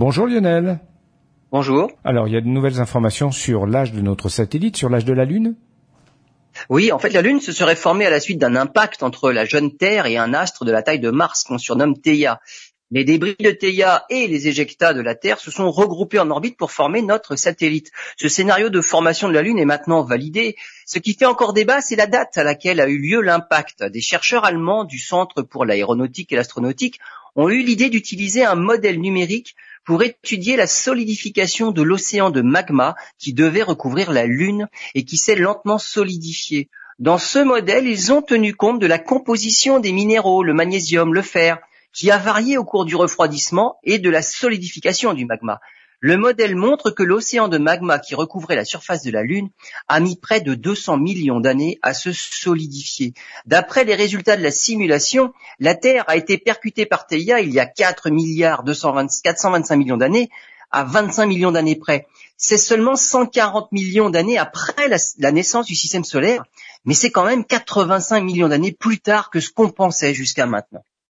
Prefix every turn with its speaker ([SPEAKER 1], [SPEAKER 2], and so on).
[SPEAKER 1] Bonjour Lionel.
[SPEAKER 2] Bonjour.
[SPEAKER 1] Alors, il y a de nouvelles informations sur l'âge de notre satellite, sur l'âge de la Lune?
[SPEAKER 2] Oui, en fait, la Lune se serait formée à la suite d'un impact entre la jeune Terre et un astre de la taille de Mars qu'on surnomme Theia. Les débris de Theia et les éjectats de la Terre se sont regroupés en orbite pour former notre satellite. Ce scénario de formation de la Lune est maintenant validé. Ce qui fait encore débat, c'est la date à laquelle a eu lieu l'impact. Des chercheurs allemands du Centre pour l'aéronautique et l'astronautique ont eu l'idée d'utiliser un modèle numérique pour étudier la solidification de l'océan de magma qui devait recouvrir la Lune et qui s'est lentement solidifié. Dans ce modèle, ils ont tenu compte de la composition des minéraux, le magnésium, le fer, qui a varié au cours du refroidissement et de la solidification du magma. Le modèle montre que l'océan de magma qui recouvrait la surface de la Lune a mis près de 200 millions d'années à se solidifier. D'après les résultats de la simulation, la Terre a été percutée par Theia il y a 4 milliards 425 millions d'années à 25 millions d'années près. C'est seulement 140 millions d'années après la, la, naissance du système solaire, mais c'est quand même 85 millions d'années plus tard que ce qu'on pensait jusqu'à maintenant.